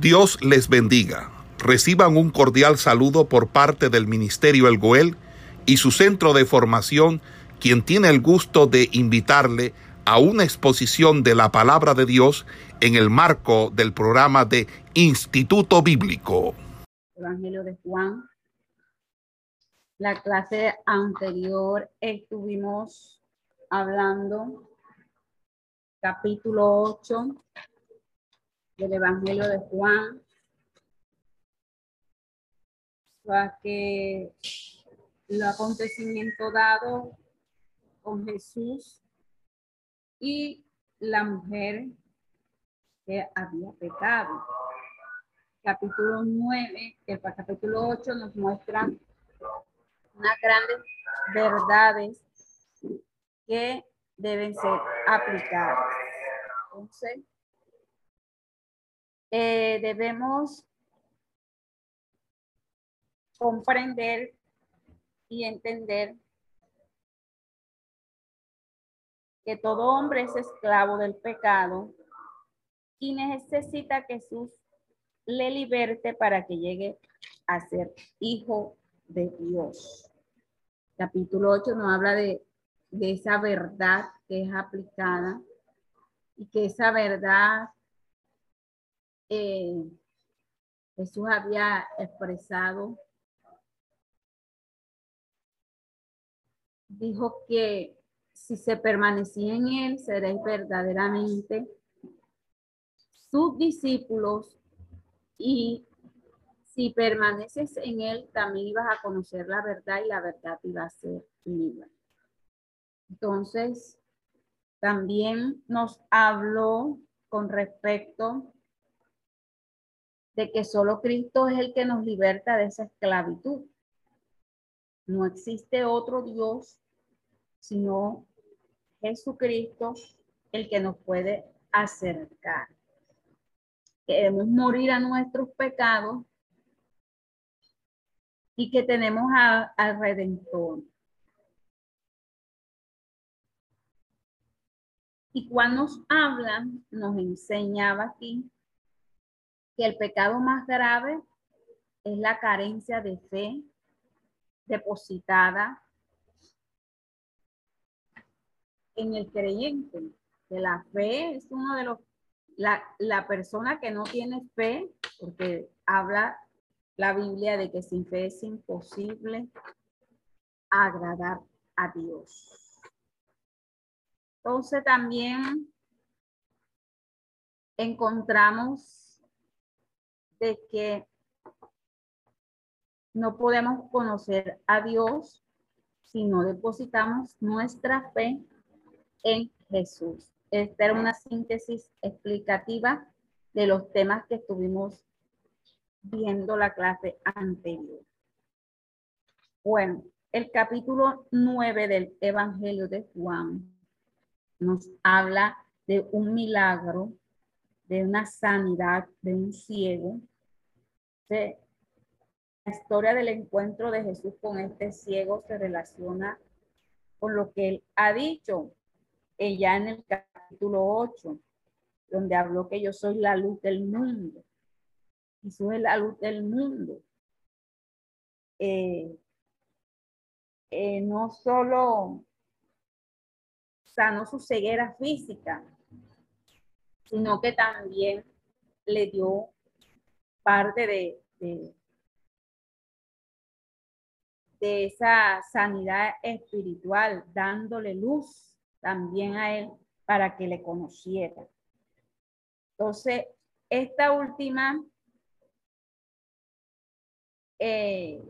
Dios les bendiga. Reciban un cordial saludo por parte del Ministerio El Goel y su centro de formación, quien tiene el gusto de invitarle a una exposición de la palabra de Dios en el marco del programa de Instituto Bíblico. Evangelio de Juan. La clase anterior estuvimos hablando capítulo 8 del Evangelio de Juan. Para que el acontecimiento dado con Jesús y la mujer que había pecado. Capítulo 9, el capítulo 8 nos muestra unas grandes verdades que deben ser aplicadas. Entonces, eh, debemos comprender y entender que todo hombre es esclavo del pecado y necesita que Jesús le liberte para que llegue a ser hijo de Dios. Capítulo 8 nos habla de, de esa verdad que es aplicada y que esa verdad eh, Jesús había expresado, dijo que si se permanecía en él, seréis verdaderamente sus discípulos y si permaneces en él, también ibas a conocer la verdad y la verdad iba a ser libre. Entonces, también nos habló con respecto de que solo Cristo es el que nos liberta de esa esclavitud. No existe otro Dios sino Jesucristo el que nos puede acercar. Queremos morir a nuestros pecados y que tenemos al Redentor. Y cuando nos hablan, nos enseñaba aquí que el pecado más grave es la carencia de fe depositada en el creyente. Que la fe es uno de los, la, la persona que no tiene fe, porque habla la Biblia de que sin fe es imposible agradar a Dios. Entonces también encontramos de que no podemos conocer a Dios si no depositamos nuestra fe en Jesús. Esta era una síntesis explicativa de los temas que estuvimos viendo la clase anterior. Bueno, el capítulo 9 del Evangelio de Juan nos habla de un milagro de una sanidad de un ciego. la historia del encuentro de Jesús con este ciego se relaciona con lo que él ha dicho ella en el capítulo 8, donde habló que yo soy la luz del mundo. Jesús es la luz del mundo. Eh, eh, no solo sanó su ceguera física, sino que también le dio parte de, de, esa sanidad espiritual, dándole luz también a él para que le conociera. Entonces, esta última eh,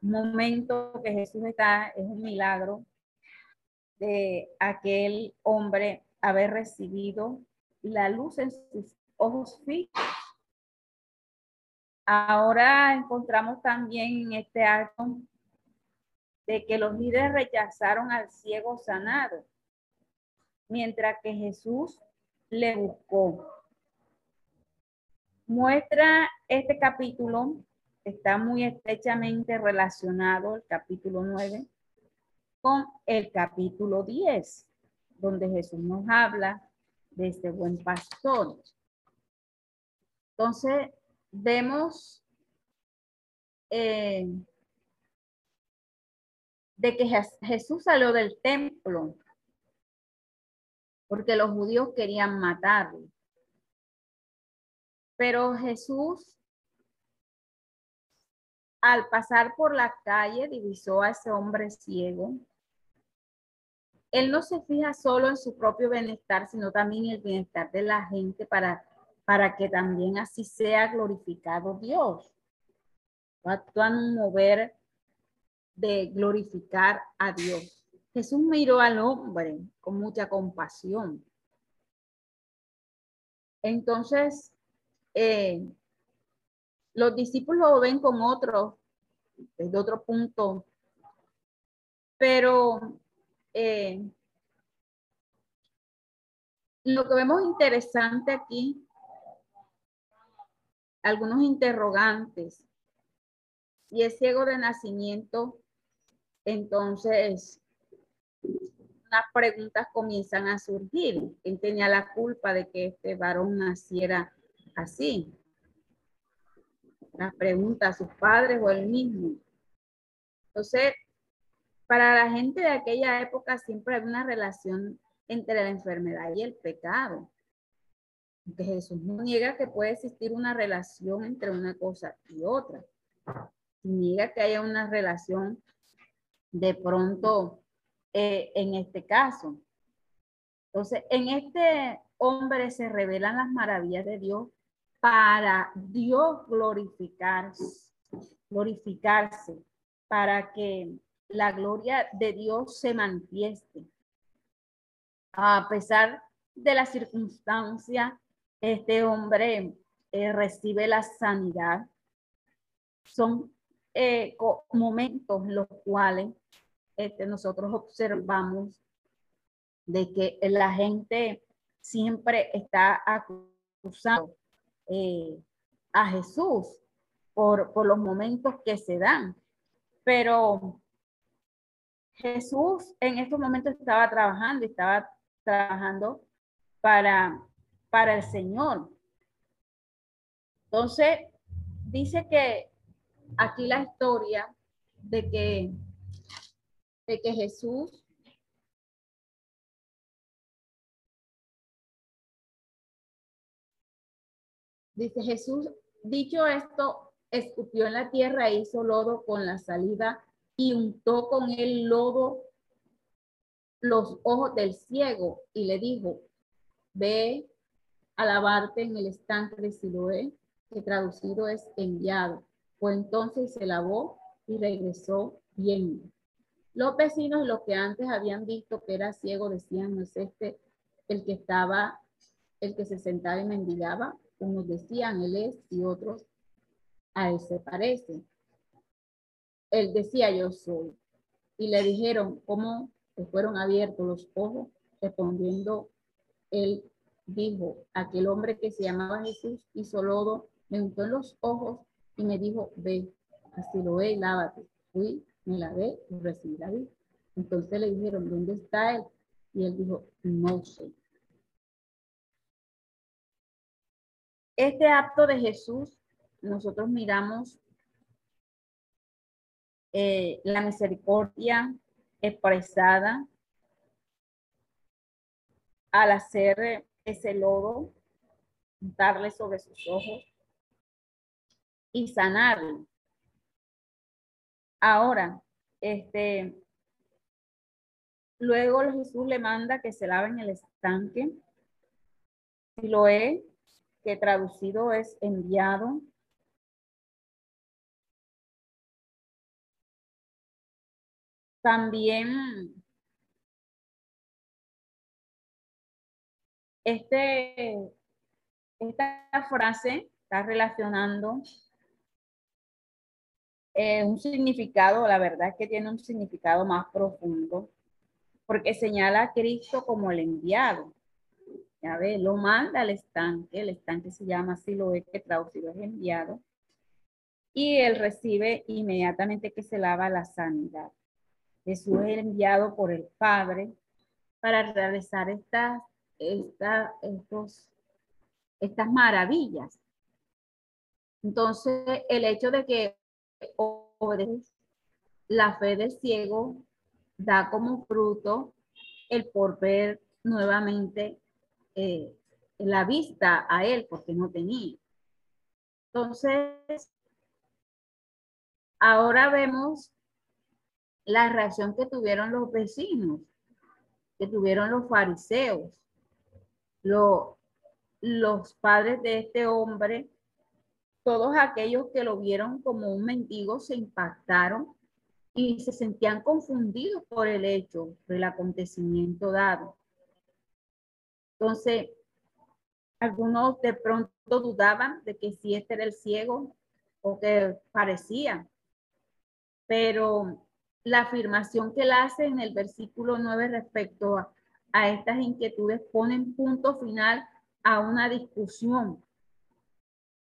momento que Jesús está es un milagro de aquel hombre haber recibido la luz en sus ojos fijos. Ahora encontramos también en este acto de que los líderes rechazaron al ciego sanado, mientras que Jesús le buscó. Muestra este capítulo, está muy estrechamente relacionado, el capítulo 9, con el capítulo 10, donde Jesús nos habla de este buen pastor. Entonces, vemos eh, de que Jesús salió del templo porque los judíos querían matarlo. Pero Jesús, al pasar por la calle, divisó a ese hombre ciego. Él no se fija solo en su propio bienestar, sino también en el bienestar de la gente para, para que también así sea glorificado Dios. Actúa en un mover de glorificar a Dios. Jesús miró al hombre con mucha compasión. Entonces, eh, los discípulos lo ven con otro, desde otro punto, pero eh, lo que vemos interesante aquí, algunos interrogantes. Si es ciego de nacimiento, entonces unas preguntas comienzan a surgir. ¿Quién tenía la culpa de que este varón naciera así? Las preguntas, sus padres o él mismo. Entonces, para la gente de aquella época siempre había una relación entre la enfermedad y el pecado. Porque Jesús no niega que puede existir una relación entre una cosa y otra. Niega que haya una relación de pronto eh, en este caso. Entonces, en este hombre se revelan las maravillas de Dios para Dios glorificarse, glorificarse, para que la gloria de Dios se manifieste. A pesar de la circunstancia, este hombre eh, recibe la sanidad. Son eh, momentos en los cuales este, nosotros observamos de que la gente siempre está acusando eh, a Jesús por, por los momentos que se dan. Pero Jesús en estos momentos estaba trabajando, estaba trabajando para, para el Señor. Entonces, dice que aquí la historia de que de que Jesús dice Jesús, dicho esto, escupió en la tierra e hizo lodo con la salida y untó con el lodo los ojos del ciego y le dijo, ve a lavarte en el estanque de Siloé, que traducido es enviado. Fue entonces se lavó y regresó viendo. Los vecinos, los que antes habían visto que era ciego, decían, no es este el que estaba, el que se sentaba y mendigaba. Unos decían, él es, y otros, a él se parece. Él decía, yo soy. Y le dijeron, ¿cómo te fueron abiertos los ojos? Respondiendo, él dijo, aquel hombre que se llamaba Jesús hizo lodo, me untó en los ojos y me dijo, ve, así lo ve, lávate. Fui me la ve y recibí la vida. Entonces le dijeron, ¿dónde está él? Y él dijo, no sé. Este acto de Jesús, nosotros miramos eh, la misericordia expresada al hacer ese lodo, darle sobre sus ojos y sanarlo. Ahora, este, luego Jesús le manda que se lave en el estanque. Si lo es, que traducido es enviado. También este, esta frase está relacionando eh, un significado, la verdad es que tiene un significado más profundo, porque señala a Cristo como el enviado. Ya ve, lo manda al estanque, el estanque se llama así, lo es que traducido es enviado, y él recibe inmediatamente que se lava la sanidad. Jesús es enviado por el Padre para realizar estas, estos, estas maravillas. Entonces, el hecho de que la fe del ciego da como fruto el por ver nuevamente eh, la vista a él, porque no tenía. Entonces, ahora vemos la reacción que tuvieron los vecinos, que tuvieron los fariseos, los padres de este hombre, todos aquellos que lo vieron como un mendigo se impactaron y se sentían confundidos por el hecho del acontecimiento dado. Entonces, algunos de pronto dudaban de que si este era el ciego o que parecía, pero la afirmación que él hace en el versículo 9 respecto a, estas inquietudes ponen punto final a una discusión.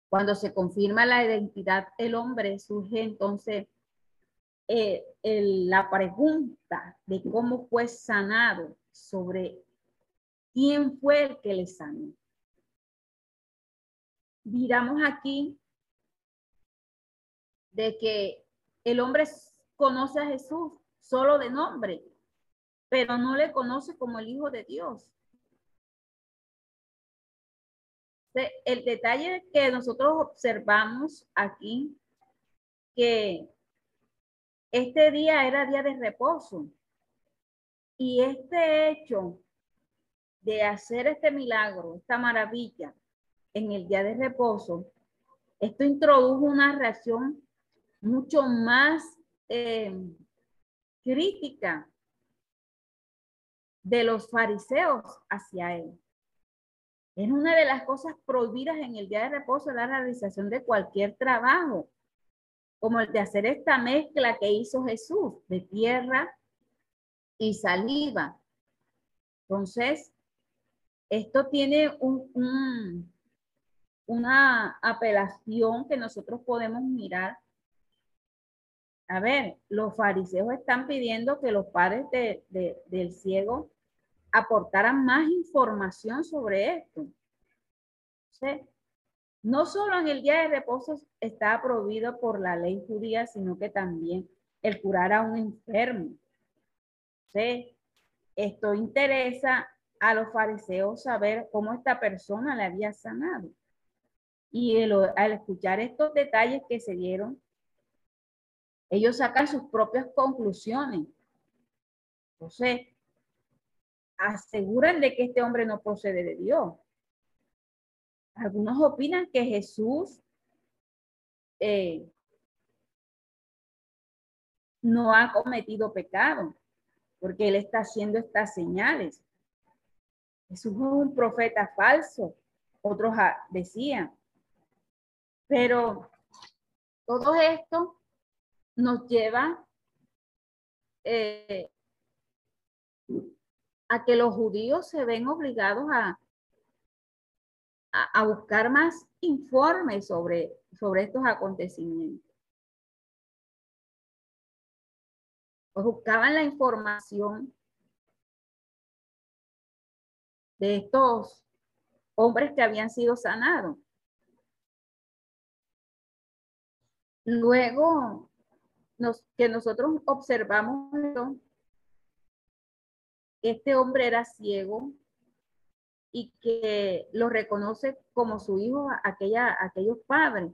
Cuando se confirma la identidad del hombre, surge entonces eh, la pregunta de cómo fue sanado sobre quién fue el que le sanó. Miramos aquí de que el hombre conoce a Jesús solo de nombre, pero no le conoce como el Hijo de Dios. El detalle que nosotros observamos aquí, que este día era día de reposo y este hecho de hacer este milagro, esta maravilla en el día de reposo, esto introdujo una reacción mucho más eh, crítica de los fariseos hacia él. Es una de las cosas prohibidas en el día de reposo la realización de cualquier trabajo, como el de hacer esta mezcla que hizo Jesús de tierra y saliva. Entonces, esto tiene un, una apelación que nosotros podemos mirar a ver, los fariseos están pidiendo que los padres del ciego aportaran más información sobre esto. no solo en el día de reposo está prohibido por la ley judía, sino que también el curar a un enfermo. Esto interesa a los fariseos saber cómo esta persona le había sanado. Y al escuchar estos detalles que se dieron, ellos sacan sus propias conclusiones. Entonces, aseguran de que este hombre no procede de Dios. Algunos opinan que Jesús eh, no ha cometido pecado, porque él está haciendo estas señales. Jesús es un profeta falso, otros decían. Pero todo esto nos lleva eh, a que los judíos se ven obligados a, a, buscar más informes sobre, sobre estos acontecimientos. Pues buscaban la información de estos hombres que habían sido sanados. Luego, que nosotros observamos este hombre era ciego y que lo reconoce como su hijo aquella, aquellos padres,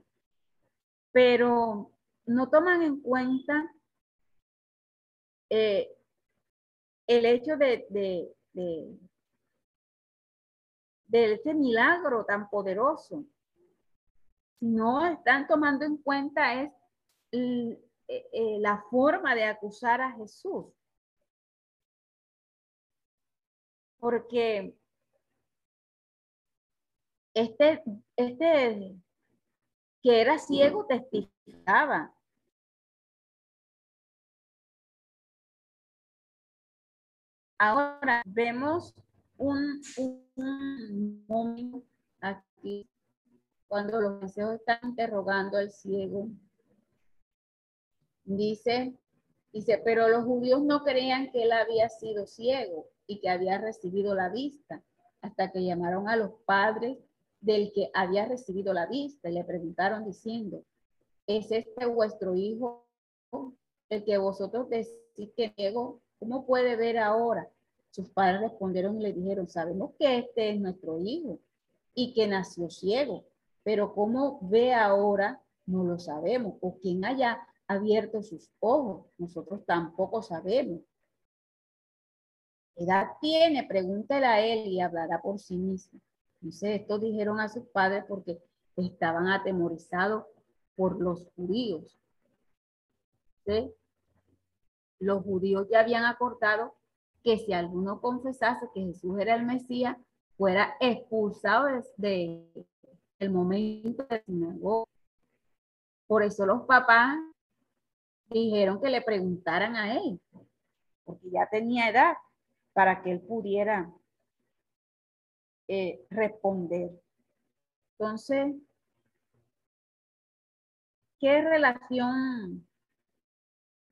pero no toman en cuenta eh, el hecho de, de, de, de este milagro tan poderoso. No están tomando en cuenta es eh, eh, la forma de acusar a Jesús. Porque este, este que era ciego testificaba. Ahora vemos un, un momento aquí cuando los deseos están interrogando al ciego Dice, dice, pero los judíos no creían que él había sido ciego y que había recibido la vista hasta que llamaron a los padres del que había recibido la vista y le preguntaron diciendo, ¿es este vuestro hijo el que vosotros decís que niego? ¿Cómo puede ver ahora? Sus padres respondieron y le dijeron, sabemos que este es nuestro hijo y que nació ciego, pero cómo ve ahora no lo sabemos, o quién haya abierto sus ojos, nosotros tampoco sabemos. ¿Qué edad tiene? Pregúntale a él y hablará por sí mismo. Entonces, esto dijeron a sus padres porque estaban atemorizados por los judíos. Los judíos ya habían acordado que si alguno confesase que Jesús era el Mesías, fuera expulsado desde el momento de sinagoga. Por eso los papás dijeron que le preguntaran a él, porque ya tenía edad para que él pudiera eh, responder. Entonces, ¿qué relación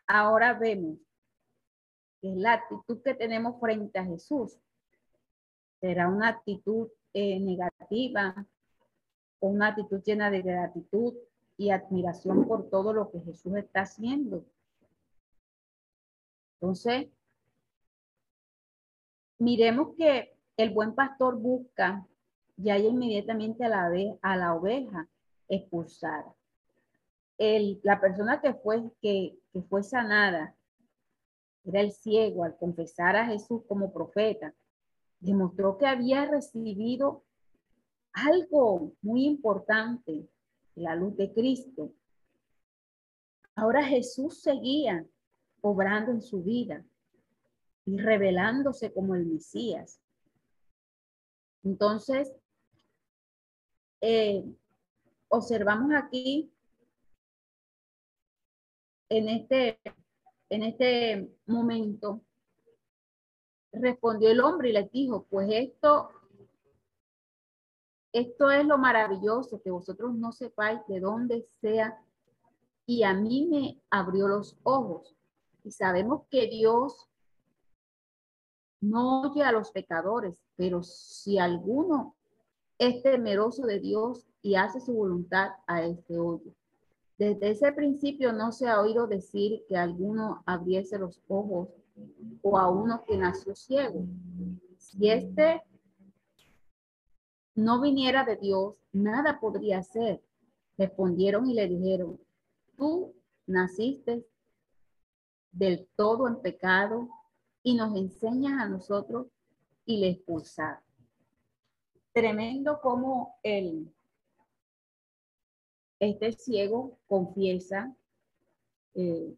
ahora vemos? Es la actitud que tenemos frente a Jesús. ¿Será una actitud eh, negativa o una actitud llena de gratitud y admiración por todo lo que Jesús está haciendo? Entonces, miremos que el buen pastor busca y inmediatamente a la, a la oveja expulsada. El, la persona que fue, que, que fue sanada era el ciego al confesar a Jesús como profeta demostró que había recibido algo muy importante, la luz de Cristo. Ahora Jesús seguía obrando en su vida y revelándose como el Mesías. Entonces, eh, observamos aquí en este, en este momento Respondió el hombre y le dijo, pues esto, esto es lo maravilloso, que vosotros no sepáis de dónde sea. Y a mí me abrió los ojos. Y sabemos que Dios no oye a los pecadores, pero si alguno es temeroso de Dios y hace su voluntad, a este oye. Desde ese principio no se ha oído decir que alguno abriese los ojos o a uno que nació ciego. Si este no viniera de Dios, nada podría hacer. Respondieron y le dijeron, tú naciste del todo en pecado y nos enseñas a nosotros y le expulsar. Tremendo como el, este ciego confiesa eh,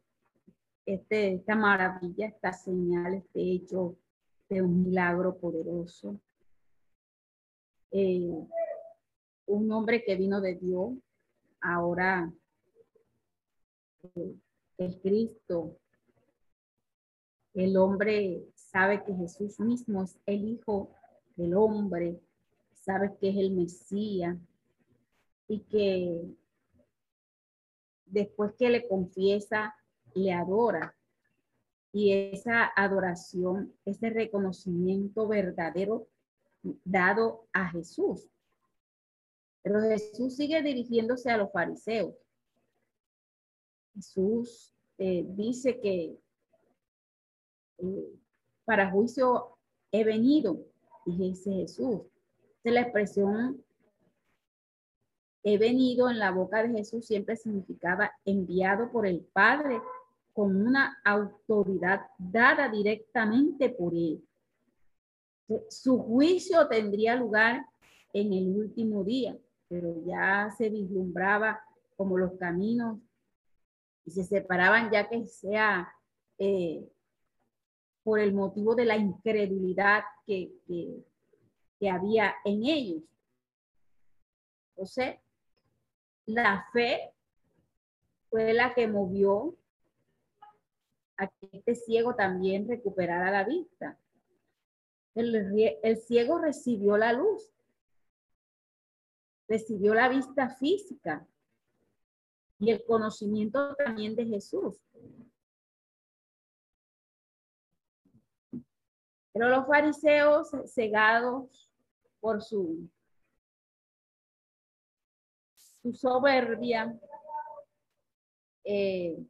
este, esta maravilla, esta señal, este hecho de un milagro poderoso. Eh, un hombre que vino de Dios, ahora eh, es Cristo. El hombre sabe que Jesús mismo es el Hijo del hombre, sabe que es el Mesías y que después que le confiesa le adora. Y esa adoración, ese reconocimiento verdadero dado a Jesús. Pero Jesús sigue dirigiéndose a los fariseos. Jesús eh, dice que eh, para juicio he venido, dice Jesús. es la expresión he venido en la boca de Jesús siempre significaba enviado por el Padre con una autoridad dada directamente por él. Su juicio tendría lugar en el último día, pero ya se vislumbraba como los caminos y se separaban ya que sea eh, por el motivo de la incredulidad que, que, que había en ellos. Entonces, la fe fue la que movió a que este ciego también recuperara la vista. El, el ciego recibió la luz, recibió la vista física y el conocimiento también de Jesús. Pero los fariseos cegados por su su soberbia eh,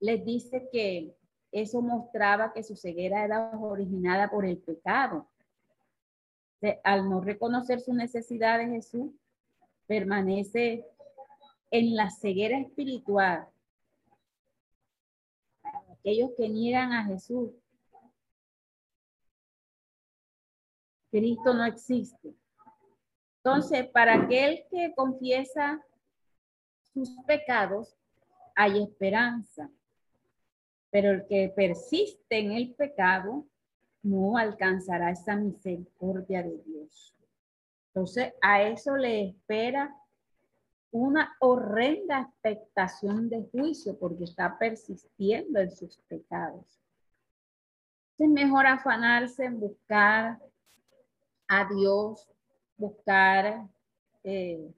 les dice que eso mostraba que su ceguera era originada por el pecado. al no reconocer su necesidad de Jesús, permanece en la ceguera espiritual. Aquellos que niegan a Jesús, Cristo no existe. Entonces, para aquel que confiesa sus pecados, hay esperanza. Pero el que persiste en el pecado no alcanzará esa misericordia de Dios. Entonces, a eso le espera una horrenda expectación de juicio porque está persistiendo en sus pecados. Es mejor afanarse en buscar a Dios, buscar eh,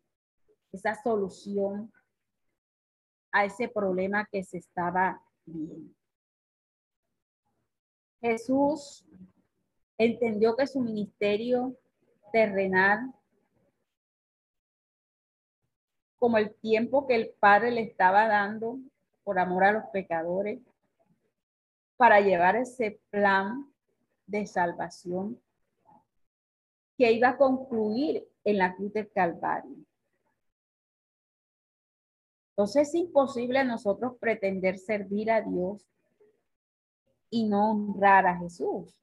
esa solución a ese problema que se estaba viendo. Jesús entendió que su ministerio terrenal, como el tiempo que el Padre le estaba dando por amor a los pecadores, para llevar ese plan de salvación que iba a concluir en la cruz del Calvario. Entonces es imposible nosotros pretender servir a Dios y no honrar a Jesús,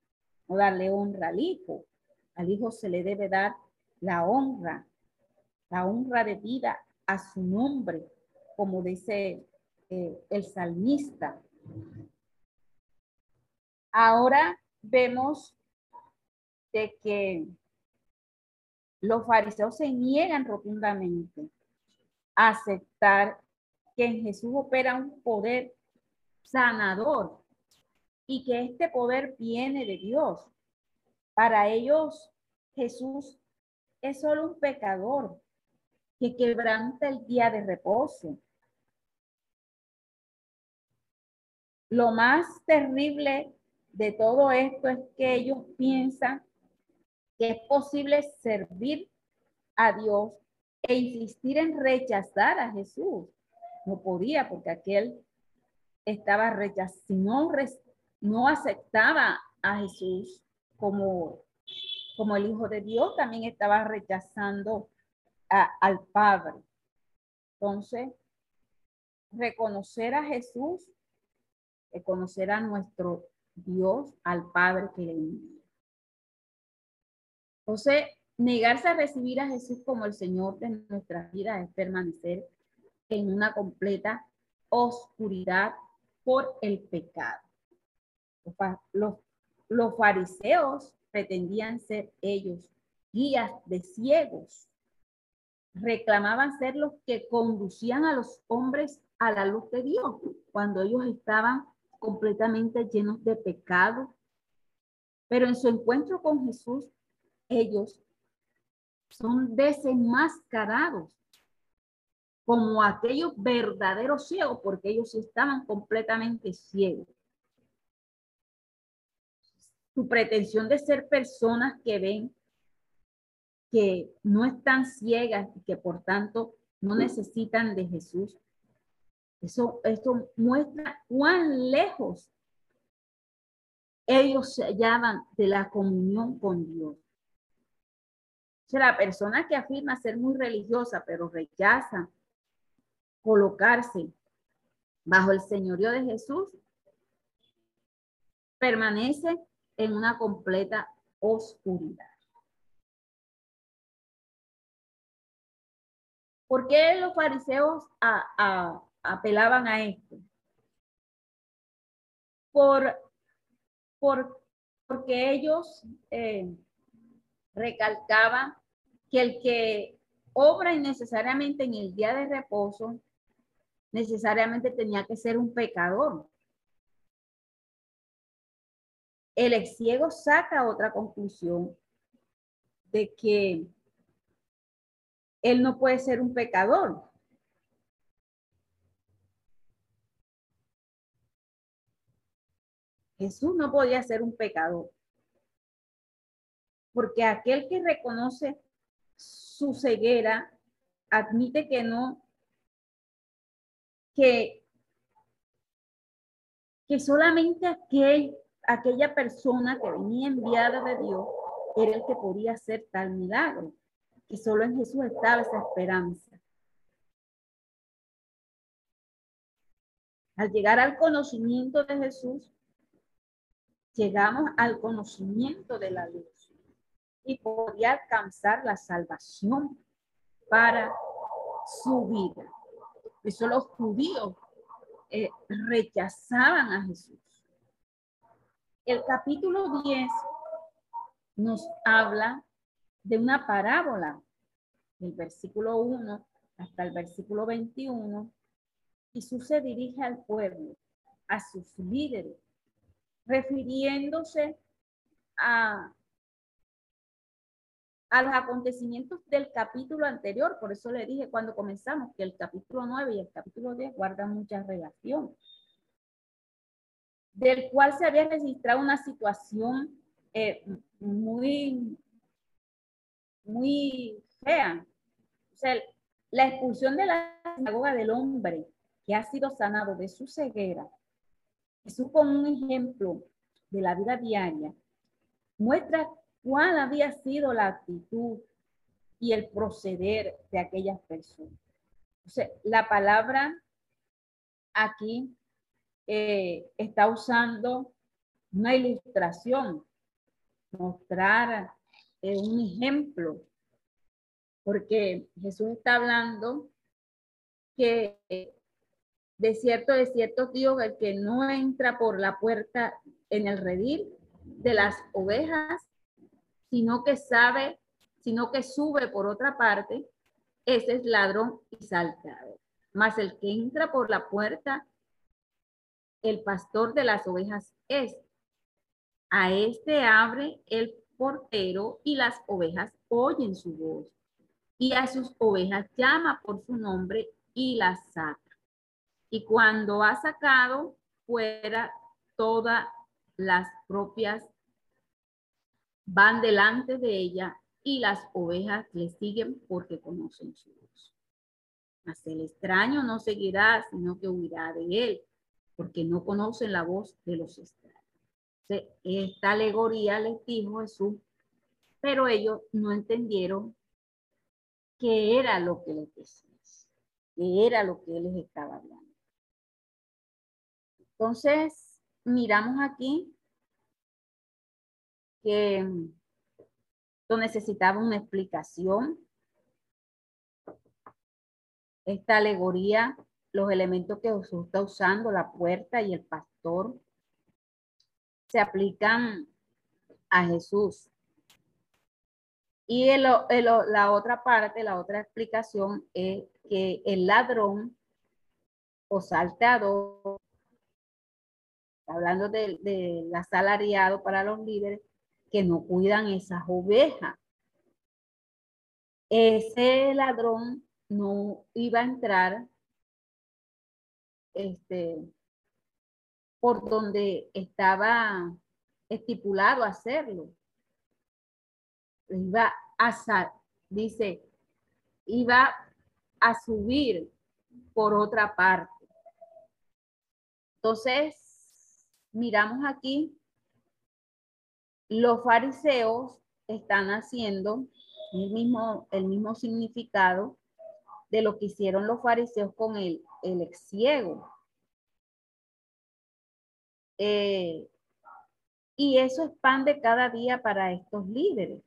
no darle honra al Hijo. Al Hijo se le debe dar la honra, la honra de vida a su nombre, como dice eh, el salmista. Ahora vemos de que los fariseos se niegan rotundamente a aceptar que en Jesús opera un poder sanador y que este poder viene de Dios. Para ellos, Jesús es solo un pecador que quebranta el día de reposo. Lo más terrible de todo esto es que ellos piensan que es posible servir a Dios e insistir en rechazar a Jesús. No podía porque aquel estaba rechazando, no, aceptaba a Jesús como, como el Hijo de Dios, también estaba rechazando al Padre. Entonces, reconocer a Jesús, reconocer a nuestro Dios, al Padre que le envía. Entonces, negarse a recibir a Jesús como el Señor de nuestra vida es permanecer en una completa oscuridad por el pecado. Los, fariseos pretendían ser ellos guías de ciegos. Reclamaban ser los que conducían a los hombres a la luz de Dios cuando ellos estaban completamente llenos de pecado. Pero en su encuentro con Jesús ellos son desenmascarados como aquellos verdaderos ciegos, porque ellos estaban completamente ciegos. Su pretensión de ser personas que ven que no están ciegas y que por tanto no necesitan de Jesús. Eso, eso muestra cuán lejos ellos se hallaban de la comunión con Dios la persona que afirma ser muy religiosa, pero rechaza colocarse bajo el señorío de Jesús, permanece en una completa oscuridad. ¿Por qué los fariseos apelaban a esto? Por, por, porque ellos eh, recalcaban que el que obra innecesariamente en el día de reposo, necesariamente tenía que ser un pecador. El ciego saca otra conclusión de que él no puede ser un pecador. Jesús no podía ser un pecador. Porque aquel que reconoce su ceguera, admite que no, que, que solamente aquel, aquella persona que venía enviada de Dios era el que podía hacer tal milagro, que solo en Jesús estaba esa esperanza. Al llegar al conocimiento de Jesús, llegamos al conocimiento de la luz y podía alcanzar la salvación para su vida. Eso los judíos eh, rechazaban a Jesús. El capítulo 10 nos habla de una parábola, del versículo 1 hasta el versículo 21, Jesús se dirige al pueblo, a sus líderes, refiriéndose a, a los acontecimientos del capítulo anterior. Por eso le dije cuando comenzamos que el capítulo 9 y el capítulo 10 guardan mucha relación. Del cual se había registrado una situación eh, muy, muy fea. La expulsión de la sinagoga del hombre que ha sido sanado de su ceguera, Jesús como un ejemplo de la vida diaria, muestra cuál había sido la actitud y el proceder de aquellas personas. La palabra aquí eh, está usando una ilustración, mostrar eh, un ejemplo, porque Jesús está hablando que de cierto, de cierto, digo, el que no entra por la puerta en el redil de las ovejas, sino que sabe, sino que sube por otra parte, ese es ladrón y saltador. Mas el que entra por la puerta, el pastor de las ovejas es. A este abre el portero y las ovejas oyen su voz. Y a sus ovejas llama por su nombre y las saca. Y cuando ha sacado fuera todas las propias, van delante de ella y las ovejas le siguen porque conocen su voz. Mas el extraño no seguirá, sino que huirá de él, porque no conocen la voz de los extraños. Esta alegoría les dijo Jesús, pero ellos no entendieron qué era lo que les decía, qué era lo que él les estaba hablando. Entonces, miramos aquí que necesitaba una explicación. Esta alegoría, los elementos que Jesús está usando, la puerta y el pastor, se aplican a Jesús. Y la otra parte, la otra explicación es que el ladrón o salteador hablando del de asalariado para los líderes que no cuidan esas ovejas. Ese ladrón no iba a entrar este, por donde estaba estipulado hacerlo. Iba a, dice, iba a subir por otra parte. Entonces, miramos aquí, los fariseos están haciendo el mismo, el mismo significado de lo que hicieron los fariseos con el, el ex ciego. Eh, y eso expande cada día para estos líderes.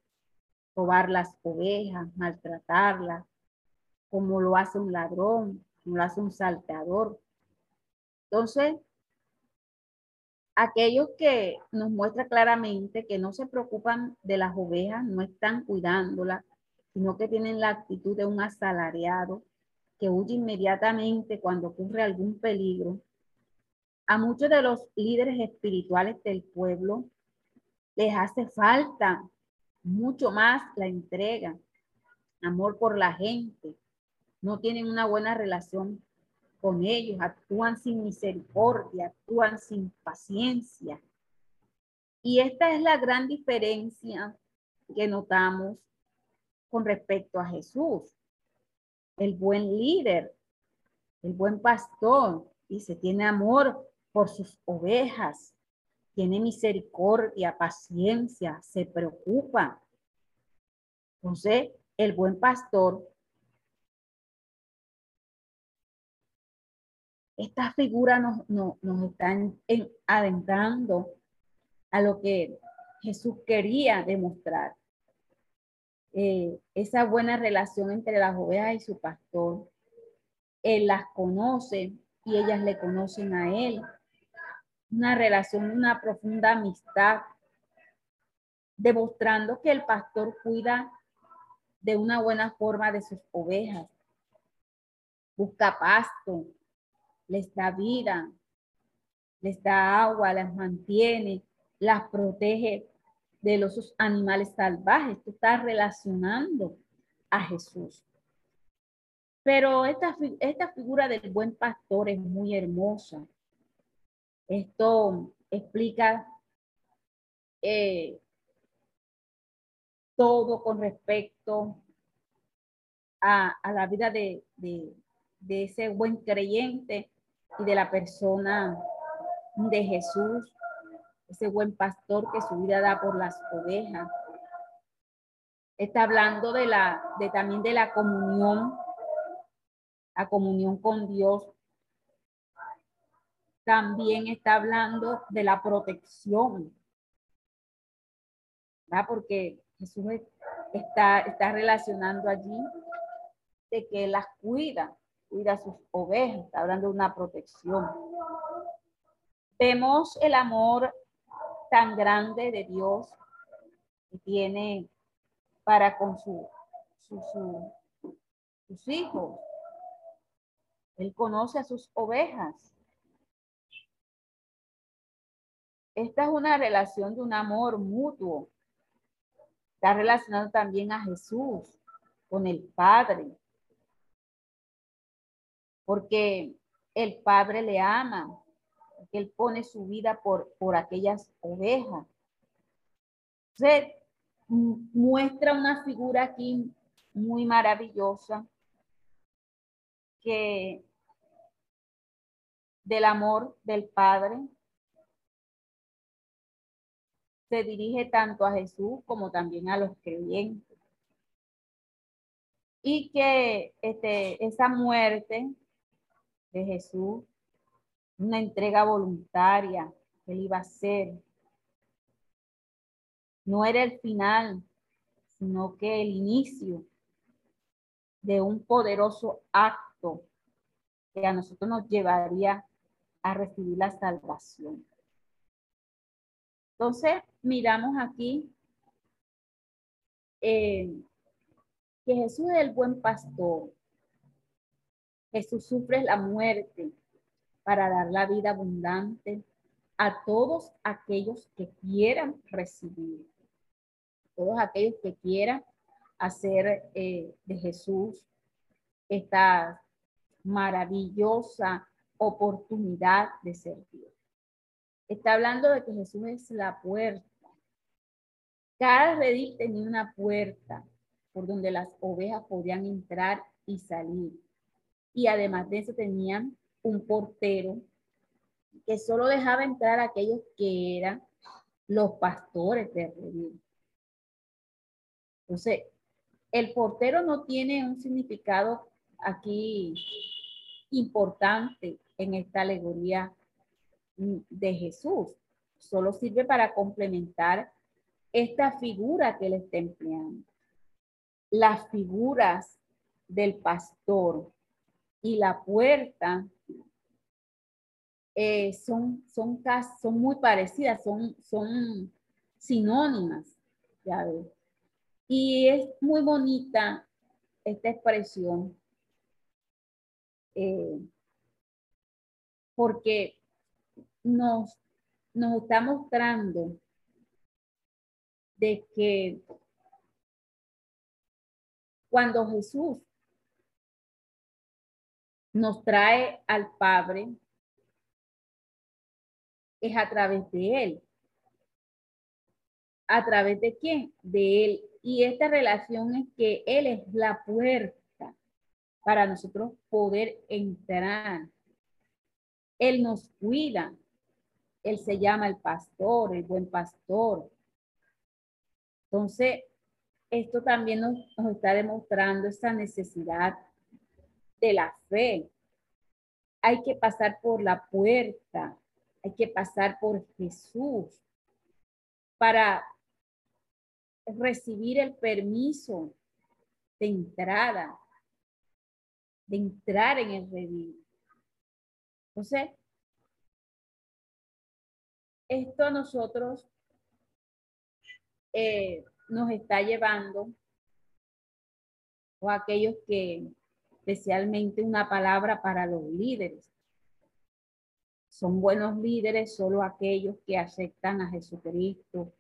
Robar las ovejas, maltratarlas, como lo hace un ladrón, como lo hace un salteador. Entonces, aquellos que nos muestra claramente que no se preocupan de las ovejas, no están cuidándolas, sino que tienen la actitud de un asalariado huye inmediatamente cuando ocurre algún peligro. A muchos de los líderes espirituales del pueblo les hace falta mucho más la entrega, amor por la gente. No tienen una buena relación con ellos, actúan sin misericordia, actúan sin paciencia. Y esta es la gran diferencia que notamos con respecto a Jesús, el buen líder, el buen pastor, dice, tiene amor por sus ovejas, tiene misericordia, paciencia, se preocupa. Entonces, el buen pastor, esta figura nos, nos, están adentrando a lo que Jesús quería demostrar. Eh, esa buena relación entre las ovejas y su pastor. Él las conoce y ellas le conocen a él. Una relación, una profunda amistad, demostrando que el pastor cuida de una buena forma de sus ovejas. Busca pasto, les da vida, les da agua, las mantiene, las protege de los animales salvajes. Tú estás relacionando a Jesús. Pero esta, esta figura del buen pastor es muy hermosa. Esto explica eh, todo con respecto a, la vida de, de, ese buen creyente y de la persona de Jesús ese buen pastor que su vida da por las ovejas. Está hablando de la, de también de la comunión, la comunión con Dios. También está hablando de la protección, ¿verdad? Porque Jesús está, está relacionando allí de que las cuida, cuida sus ovejas, está hablando de una protección. Vemos el amor tan grande de Dios que tiene para con su, sus hijos. Él conoce a sus ovejas. Esta es una relación de un amor mutuo. Está relacionado también a Jesús con el Padre. Porque el Padre le ama él pone su vida por, por aquellas ovejas. Se muestra una figura aquí muy maravillosa que del amor del Padre se dirige tanto a Jesús como también a los creyentes. Y que este, esa muerte de Jesús una entrega voluntaria que él iba a hacer. No era el final, sino que el inicio de un poderoso acto que a nosotros nos llevaría a recibir la salvación. Entonces, miramos aquí eh, que Jesús es el buen pastor. Jesús sufre la muerte para dar la vida abundante a todos aquellos que quieran recibir, todos aquellos que quieran hacer eh, de Jesús esta maravillosa oportunidad de servir. Está hablando de que Jesús es la puerta. Cada redil tenía una puerta por donde las ovejas podían entrar y salir. Y además de eso tenían un portero que solo dejaba entrar a aquellos que eran los pastores de redil. Entonces, el portero no tiene un significado aquí importante en esta alegoría de Jesús. Solo sirve para complementar esta figura que él está empleando. Las figuras del pastor y la puerta eh, son, son, son muy parecidas, son, son sinónimas, ya Y es muy bonita esta expresión, eh, porque nos, nos está mostrando de que cuando Jesús nos trae al Padre, es a través de Él. ¿A través de quién? De Él Y esta relación es que Él es la puerta para nosotros poder entrar. Él nos cuida. Él se llama el pastor, el buen pastor. Entonces, esto también nos, está demostrando esa necesidad de la fe. Hay que pasar por la puerta, hay que pasar por Jesús para recibir el permiso de entrada, de entrar en el redil. Entonces, esto a nosotros eh, nos está llevando, o aquellos que, especialmente una palabra para los líderes. Son buenos líderes solo aquellos que aceptan a Jesucristo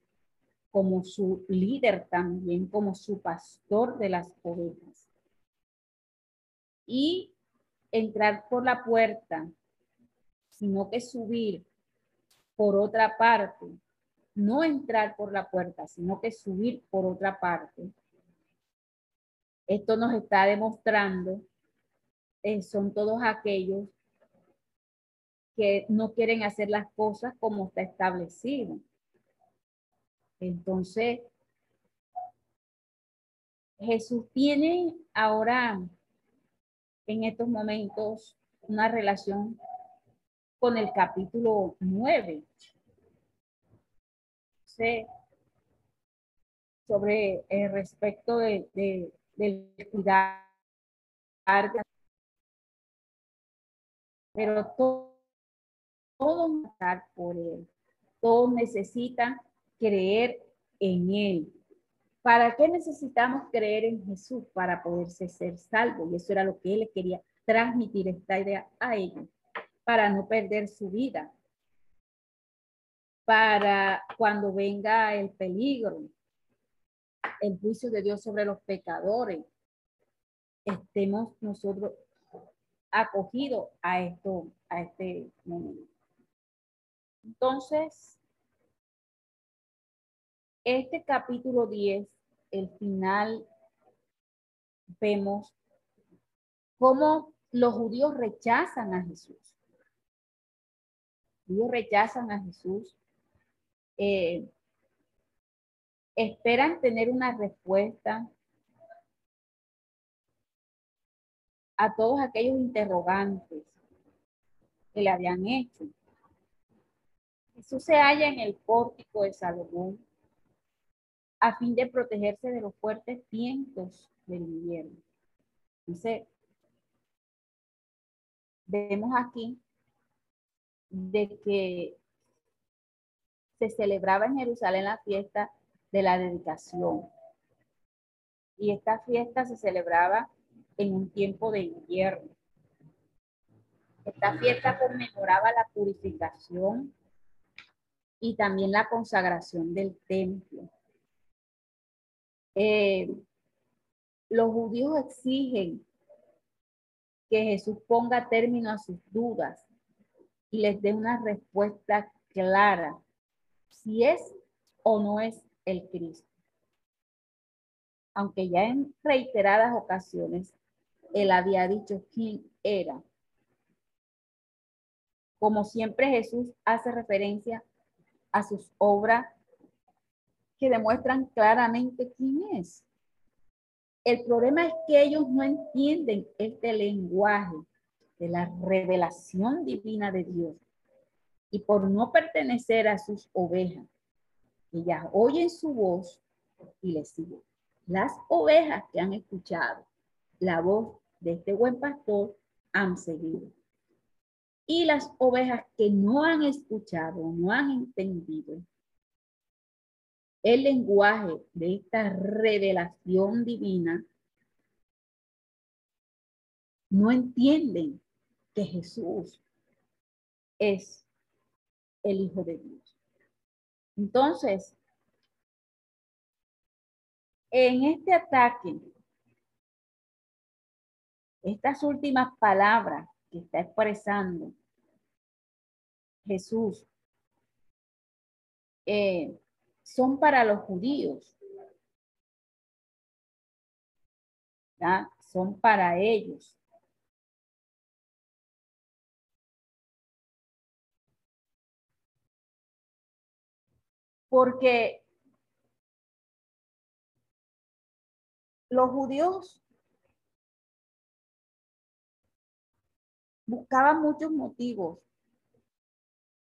como su líder también, como su pastor de las ovejas. Y entrar por la puerta, sino que subir por otra parte no entrar por la puerta, sino que subir por otra parte. Esto nos está demostrando, eh, son todos aquellos que no quieren hacer las cosas como está establecido. Entonces, Jesús tiene ahora, en estos momentos, una relación con el capítulo 9 sobre el respecto de, de, del cuidar, pero todo, todo por él. Todos necesitan creer en él. ¿Para qué necesitamos creer en Jesús? Para poderse ser salvo. Y eso era lo que él quería transmitir esta idea a ellos, para no perder su vida para cuando venga el peligro, el juicio de Dios sobre los pecadores, estemos nosotros acogidos a esto, a este momento. Entonces, este capítulo 10, el final, vemos cómo los judíos rechazan a Jesús. Los judíos rechazan a Jesús eh, esperan tener una respuesta a todos aquellos interrogantes que le habían hecho. Jesús se halla en el pórtico de Salomón a fin de protegerse de los fuertes vientos del invierno. Vemos aquí de que se celebraba en Jerusalén la fiesta de la dedicación. Y esta fiesta se celebraba en un tiempo de invierno. Esta fiesta conmemoraba la purificación y también la consagración del templo. Eh, los judíos exigen que Jesús ponga término a sus dudas y les dé una respuesta clara si es o no es el Cristo. Aunque ya en reiteradas ocasiones él había dicho quién era. Como siempre Jesús hace referencia a sus obras que demuestran claramente quién es. El problema es que ellos no entienden este lenguaje de la revelación divina de Dios y por no pertenecer a sus ovejas, ellas oyen su voz y les siguen. Las ovejas que han escuchado la voz de este buen pastor han seguido. Y las ovejas que no han escuchado, no han entendido el lenguaje de esta revelación divina, no entienden que Jesús es el Hijo de Dios. Entonces, en este ataque, estas últimas palabras está expresando Jesús eh, son para los judíos, son para ellos. Porque los judíos buscaban muchos motivos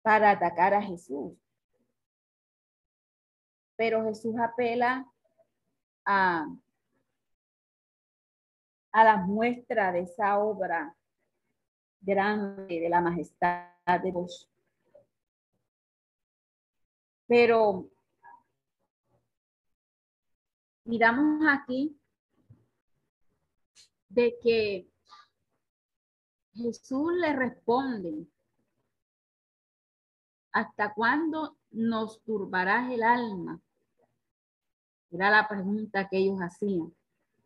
para atacar a Jesús. Pero Jesús apela a, a la muestra de esa obra grande de la majestad de Dios. Pero miramos aquí de que Jesús le responde, ¿hasta cuándo nos turbarás el alma? Era la pregunta que ellos hacían.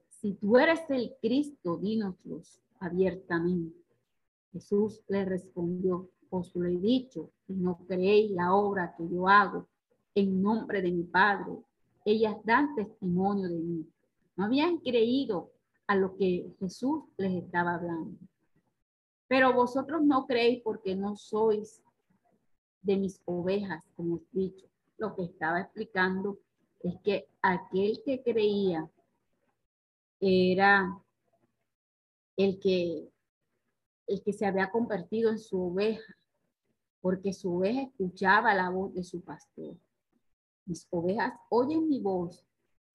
Si tú eres el Cristo, dínoslo abiertamente. Jesús le respondió, os lo he dicho, y no creéis la obra que yo hago en nombre de mi Padre. Ellas dan testimonio de mí. No habían creído a lo que Jesús les estaba hablando. Pero vosotros no creéis porque no sois de mis ovejas, como he dicho. Lo que estaba explicando es que aquel que creía era el que, el que se había convertido en su oveja, porque su oveja escuchaba la voz de su pastor. Mis ovejas oyen mi voz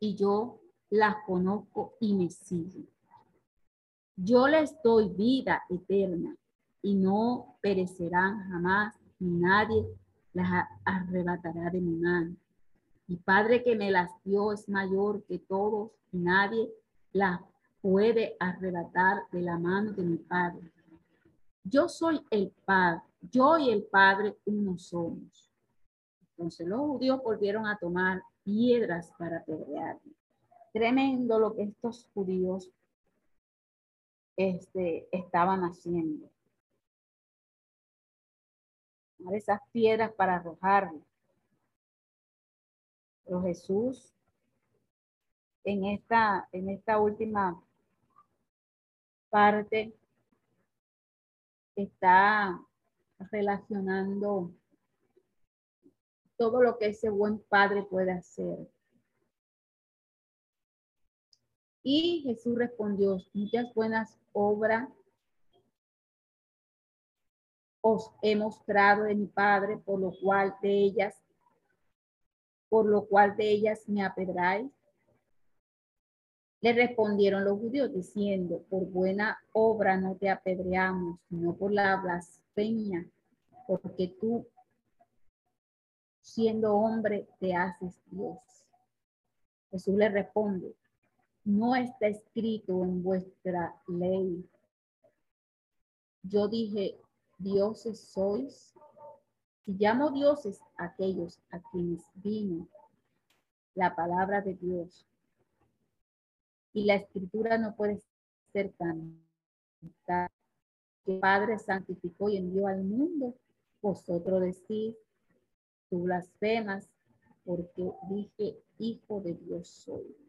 y yo las conozco y me siguen. Yo les doy vida eterna y no perecerán jamás, ni nadie las arrebatará de mi mano. Mi Padre que me las dio es mayor que todos y nadie las puede arrebatar de la mano de mi Padre. Yo soy el Padre, yo y el Padre uno somos. Entonces los judíos volvieron a tomar piedras para apedrearme. Tremendo lo que estos judíos este, estaban haciendo. Esas piedras para arrojarle. Pero Jesús, en esta, en esta última parte, está relacionando todo lo que ese buen padre puede hacer. Y Jesús respondió, muchas buenas obras os he mostrado de mi Padre, por lo cual de ellas, por lo cual de ellas me apedráis. Le respondieron los judíos diciendo, por buena obra no te apedreamos, sino por la blasfemia, porque tú, siendo hombre, te haces Dios. Jesús le responde, no está escrito en vuestra ley. Yo dije, dioses sois. Y llamo dioses aquellos a quienes vino la palabra de Dios. Y la escritura no puede ser tan que Padre santificó y envió al mundo. Vosotros decís, tú blasfemas, porque dije, hijo de Dios soy.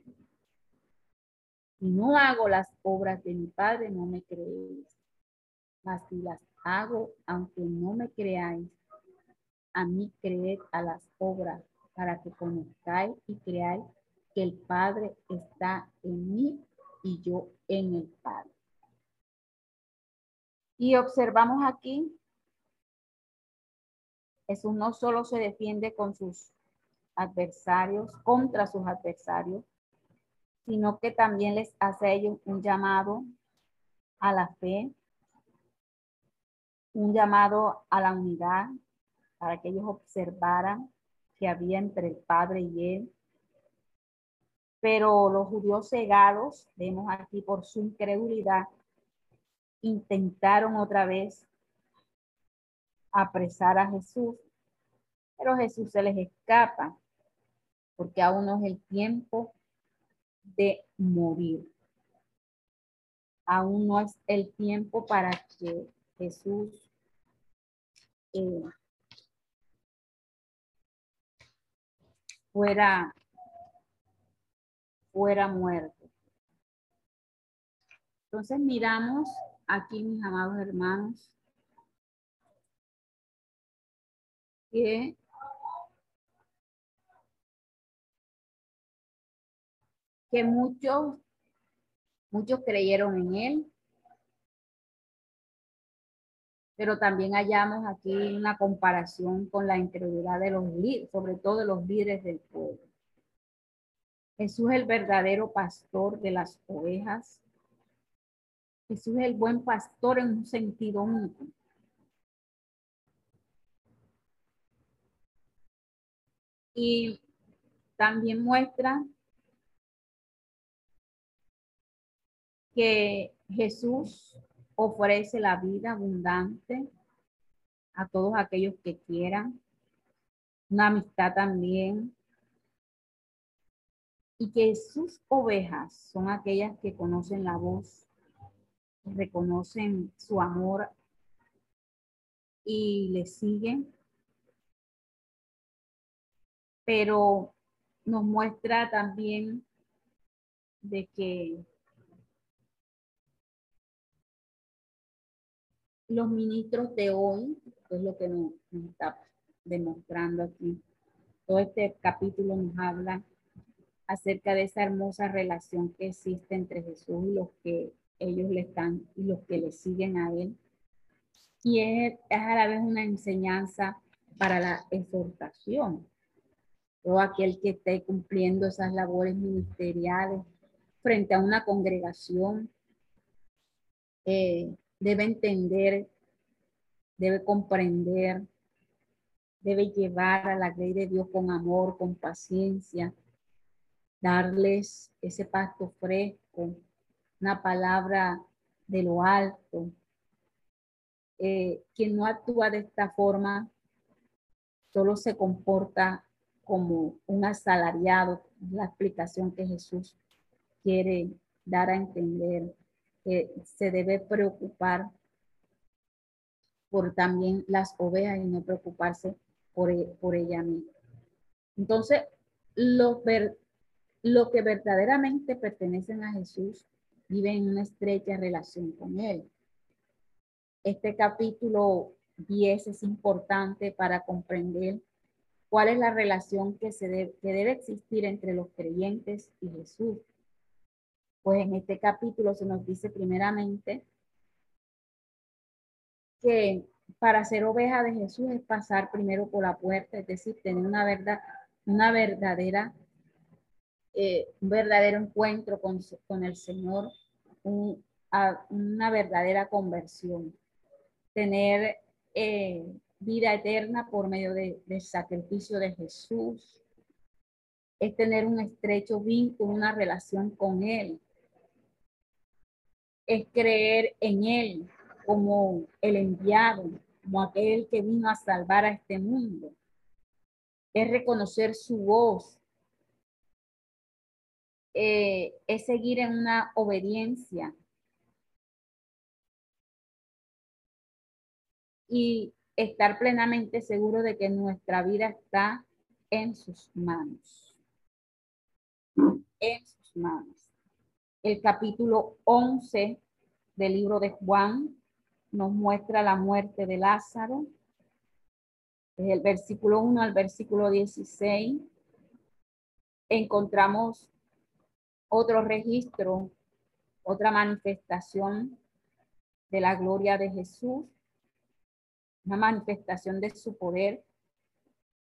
Si no hago las obras de mi Padre, no me creéis. Mas si las hago, aunque no me creáis, a mí creed a las obras para que conozcáis y creáis que el Padre está en mí y yo en el Padre. Y observamos aquí, Jesús no solo se defiende con sus adversarios, contra sus adversarios, sino que también les hace a ellos un llamado a la fe, un llamado a la unidad, para que ellos observaran que había entre el Padre y Él. Pero los judíos cegados, vemos aquí por su incredulidad, intentaron otra vez apresar a Jesús, pero Jesús se les escapa, porque aún no es el tiempo de morir. Aún no es el tiempo para que Jesús eh, fuera, fuera muerto. Entonces miramos aquí, mis amados hermanos, que muchos, muchos creyeron en él, pero también hallamos aquí una comparación con la integridad de los líderes, sobre todo de los líderes del pueblo. Jesús es el verdadero pastor de las ovejas. Jesús es el buen pastor en un sentido único. Y también muestra que Jesús ofrece la vida abundante a todos aquellos que quieran, una amistad también, y que sus ovejas son aquellas que conocen la voz, reconocen su amor y le siguen, pero nos muestra también de que los ministros de hoy, es lo que nos, está demostrando aquí. Todo este capítulo nos habla acerca de esa hermosa relación que existe entre Jesús y los que ellos le están y los que le siguen a él. Y es, es a la vez una enseñanza para la exhortación. Todo aquel que esté cumpliendo esas labores ministeriales frente a una congregación, eh, debe entender, debe comprender, debe llevar a la ley de Dios con amor, con paciencia, darles ese pasto fresco, una palabra de lo alto. Eh, quien no actúa de esta forma solo se comporta como un asalariado, la explicación que Jesús quiere dar a entender que se debe preocupar por también las ovejas y no preocuparse por, e, por ella misma. Entonces, lo, lo que verdaderamente pertenecen a Jesús viven en una estrecha relación con Él. Este capítulo 10 es importante para comprender cuál es la relación que, se debe, que debe existir entre los creyentes y Jesús. Pues en este capítulo se nos dice primeramente que para ser oveja de Jesús es pasar primero por la puerta, es decir, tener una verdad, una verdadera, eh, un verdadero encuentro con, el Señor, una verdadera conversión, tener eh, vida eterna por medio del sacrificio de Jesús, es tener un estrecho vínculo, una relación con Él, es creer en Él como el enviado, como aquel que vino a salvar a este mundo. Es reconocer su voz. Eh, es seguir en una obediencia. Y estar plenamente seguro de que nuestra vida está en sus manos. En sus manos el capítulo 11 del libro de Juan nos muestra la muerte de Lázaro. Desde el versículo 1 al versículo 16 encontramos otro registro, otra manifestación de la gloria de Jesús, una manifestación de su poder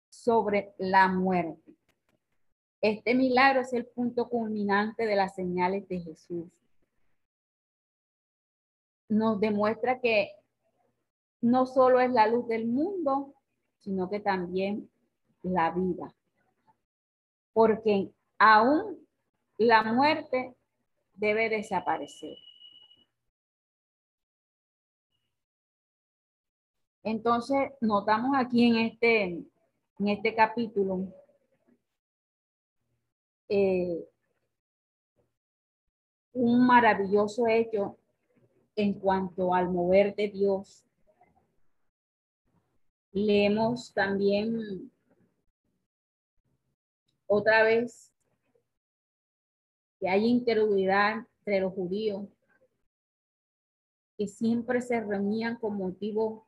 sobre la muerte. Este milagro es el punto culminante de las señales de Jesús. Nos demuestra que no solo es la luz del mundo, sino que también la vida. Porque aún la muerte debe desaparecer. Entonces, notamos aquí en este, en este capítulo eh, un maravilloso hecho en cuanto al mover de Dios. Leemos también otra vez que hay interioridad entre los judíos que siempre se reunían con motivo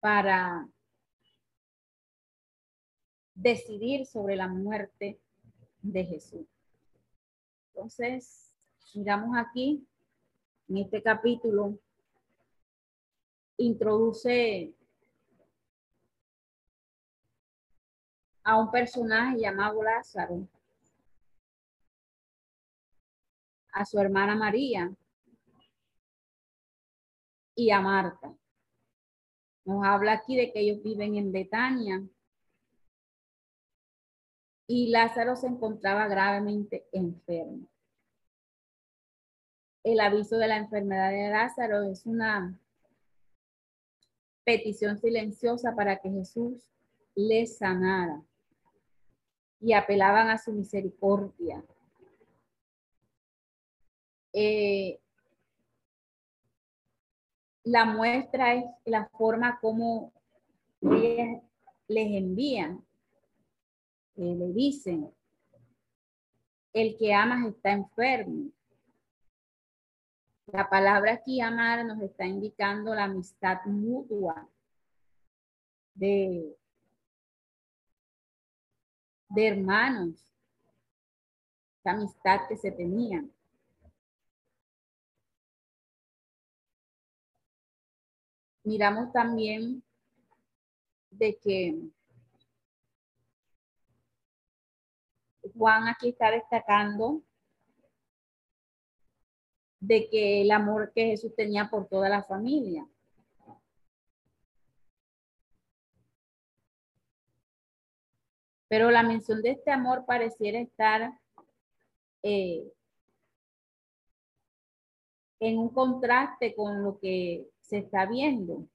para decidir sobre la muerte de Jesús. Entonces, miramos aquí, en este capítulo, introduce a un personaje llamado Lázaro, a su hermana María y a Marta. Nos habla aquí de que ellos viven en Betania y Lázaro se encontraba gravemente enfermo. El aviso de la enfermedad de Lázaro es una petición silenciosa para que Jesús le sanara y apelaban a su misericordia. Eh, la muestra es la forma como les envían le dicen, el que amas está enfermo. La palabra aquí amar nos está indicando la amistad mutua de, de hermanos, la amistad que se tenían. Miramos también de que Juan aquí está destacando de que el amor que Jesús tenía por toda la familia. Pero la mención de este amor pareciera estar eh, en un contraste con lo que se está viendo.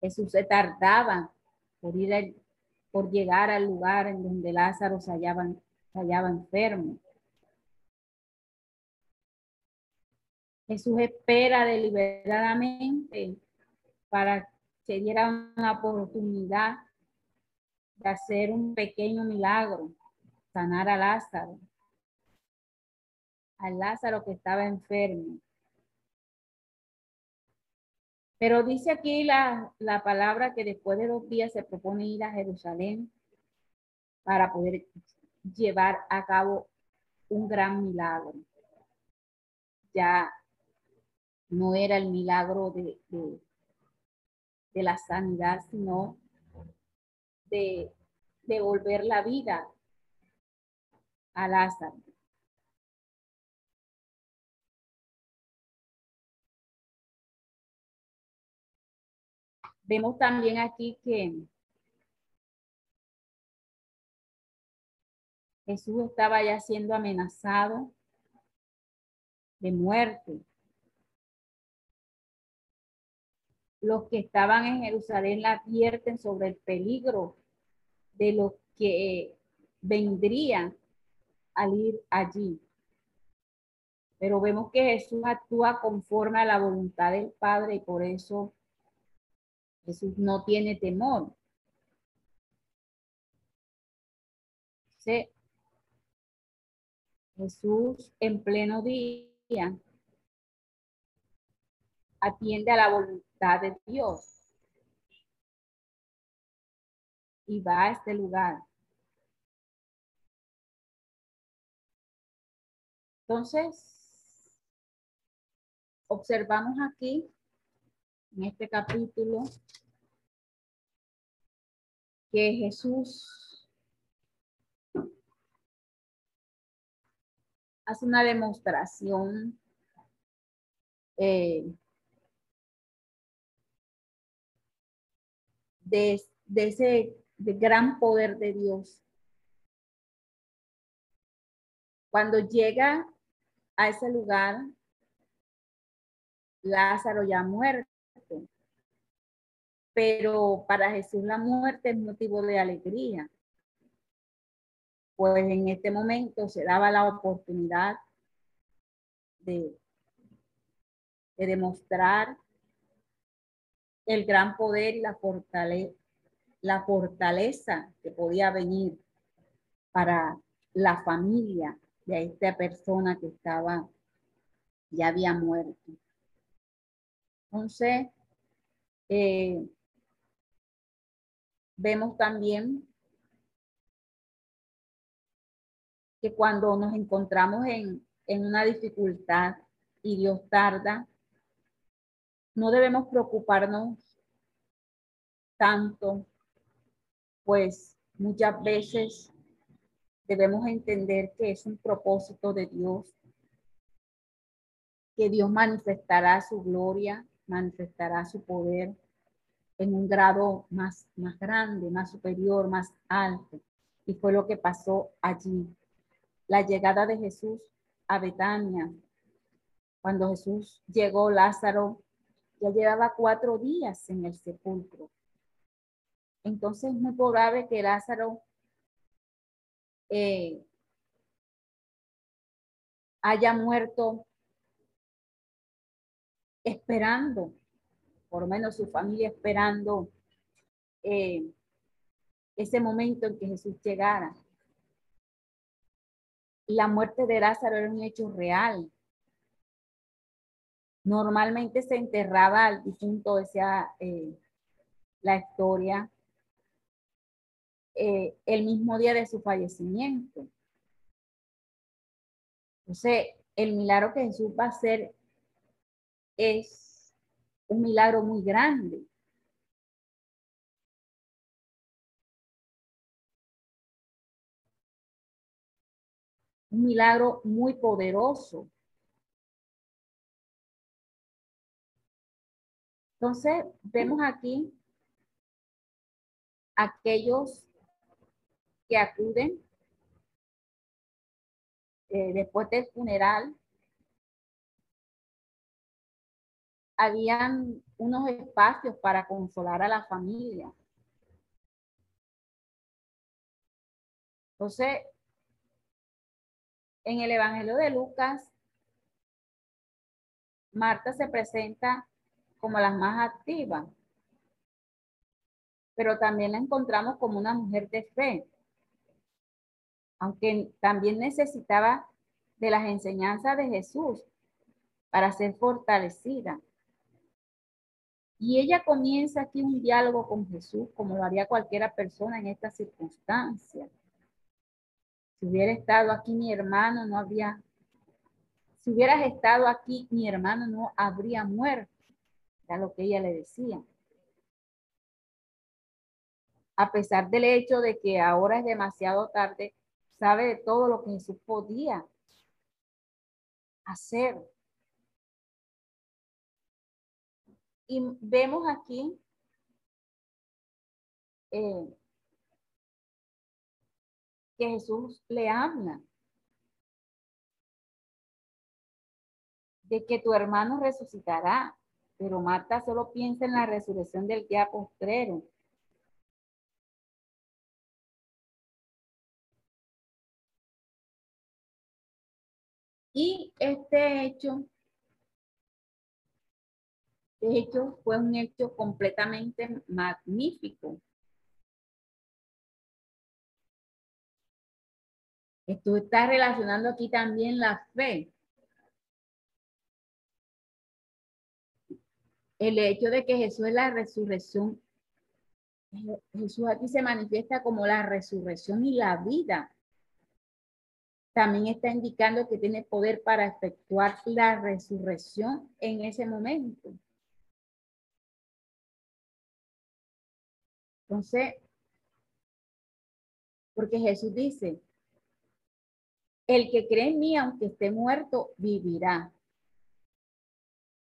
Jesús se tardaba por ir por llegar al lugar en donde Lázaro se hallaba, hallaba enfermo. Jesús espera deliberadamente para que diera una oportunidad de hacer un pequeño milagro, sanar a Lázaro, al Lázaro que estaba enfermo. Pero dice aquí la, palabra que después de dos días se propone ir a Jerusalén para poder llevar a cabo un gran milagro. Ya no era el milagro de, de, la sanidad, sino de devolver la vida a Lázaro. Vemos también aquí que Jesús estaba ya siendo amenazado de muerte. Los que estaban en Jerusalén la advierten sobre el peligro de lo que vendría al ir allí. Pero vemos que Jesús actúa conforme a la voluntad del Padre y por eso Jesús no tiene temor. Jesús en pleno día atiende a la voluntad de Dios y va a este lugar. Entonces, observamos aquí en este capítulo que Jesús hace una demostración eh, de, de, ese de gran poder de Dios. Cuando llega a ese lugar, Lázaro ya muerto pero para Jesús la muerte es motivo de alegría. Pues en este momento se daba la oportunidad de, de demostrar el gran poder y la fortaleza, la fortaleza que podía venir para la familia de esta persona que estaba ya había muerto. Entonces, eh, vemos también que cuando nos encontramos en, en una dificultad y Dios tarda, no debemos preocuparnos tanto, pues muchas veces debemos entender que es un propósito de Dios, que Dios manifestará su gloria, manifestará su poder en un grado más, más grande, más superior, más alto. Y fue lo que pasó allí. La llegada de Jesús a Betania. Cuando Jesús llegó, Lázaro ya llevaba cuatro días en el sepulcro. Entonces es muy probable que Lázaro eh, haya muerto esperando, por lo menos su familia esperando eh, ese momento en que Jesús llegara. La muerte de Lázaro era un hecho real. Normalmente se enterraba al difunto, decía eh, la historia, eh, el mismo día de su fallecimiento. Entonces, el milagro que Jesús va a hacer es un milagro muy grande. Un milagro muy poderoso. Entonces, vemos aquí aquellos que acuden eh, después del funeral. Habían unos espacios para consolar a la familia. Entonces, en el Evangelio de Lucas, Marta se presenta como la más activa, pero también la encontramos como una mujer de fe, aunque también necesitaba de las enseñanzas de Jesús para ser fortalecida. Y ella comienza aquí un diálogo con Jesús, como lo haría cualquiera persona en esta circunstancia. Si hubiera estado aquí mi hermano, no habría, si hubieras estado aquí mi hermano, no habría muerto. Era lo que ella le decía. A pesar del hecho de que ahora es demasiado tarde, sabe de todo lo que Jesús podía hacer. Y vemos aquí eh, que Jesús le habla de que tu hermano resucitará, pero Marta solo piensa en la resurrección del día postrero. Y este hecho, de hecho, fue un hecho completamente magnífico. Esto está relacionando aquí también la fe. El hecho de que Jesús es la resurrección. Jesús aquí se manifiesta como la resurrección y la vida. También está indicando que tiene poder para efectuar la resurrección en ese momento. Entonces, porque Jesús dice, el que cree en mí, aunque esté muerto, vivirá.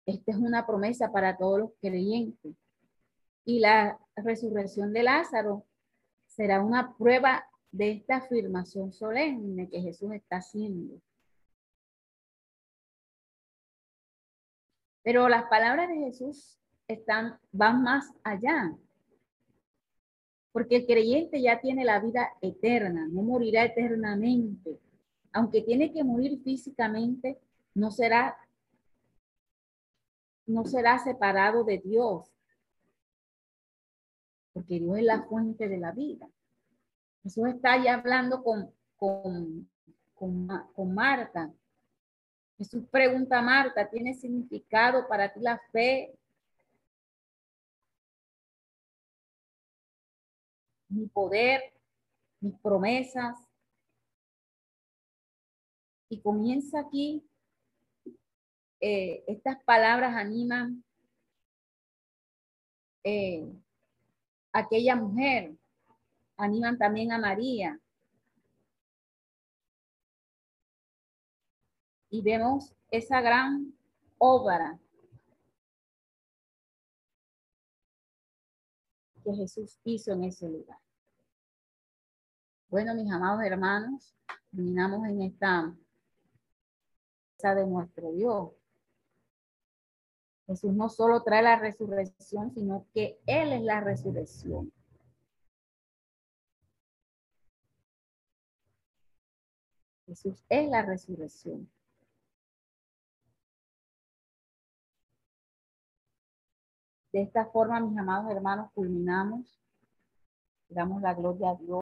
Esta es una promesa para todos los creyentes. Y la resurrección de Lázaro será una prueba de esta afirmación solemne que Jesús está haciendo. Pero las palabras de Jesús están, van más allá. Porque el creyente ya tiene la vida eterna, no morirá eternamente aunque tiene que morir físicamente, no será, no será separado de Dios, porque Dios es la fuente de la vida. Jesús está ya hablando con, con, con, Marta Jesús pregunta a Marta, ¿tiene significado para ti la fe? Mi poder, mis promesas. Y comienza aquí, eh, estas palabras animan eh, aquella mujer, animan también a María. Y vemos esa gran obra que Jesús hizo en ese lugar. Bueno, mis amados hermanos, terminamos en esta de nuestro Dios. Jesús no solo trae la resurrección, sino que Él es la resurrección. Jesús es la resurrección. De esta forma, mis amados hermanos, culminamos. Damos la gloria a Dios.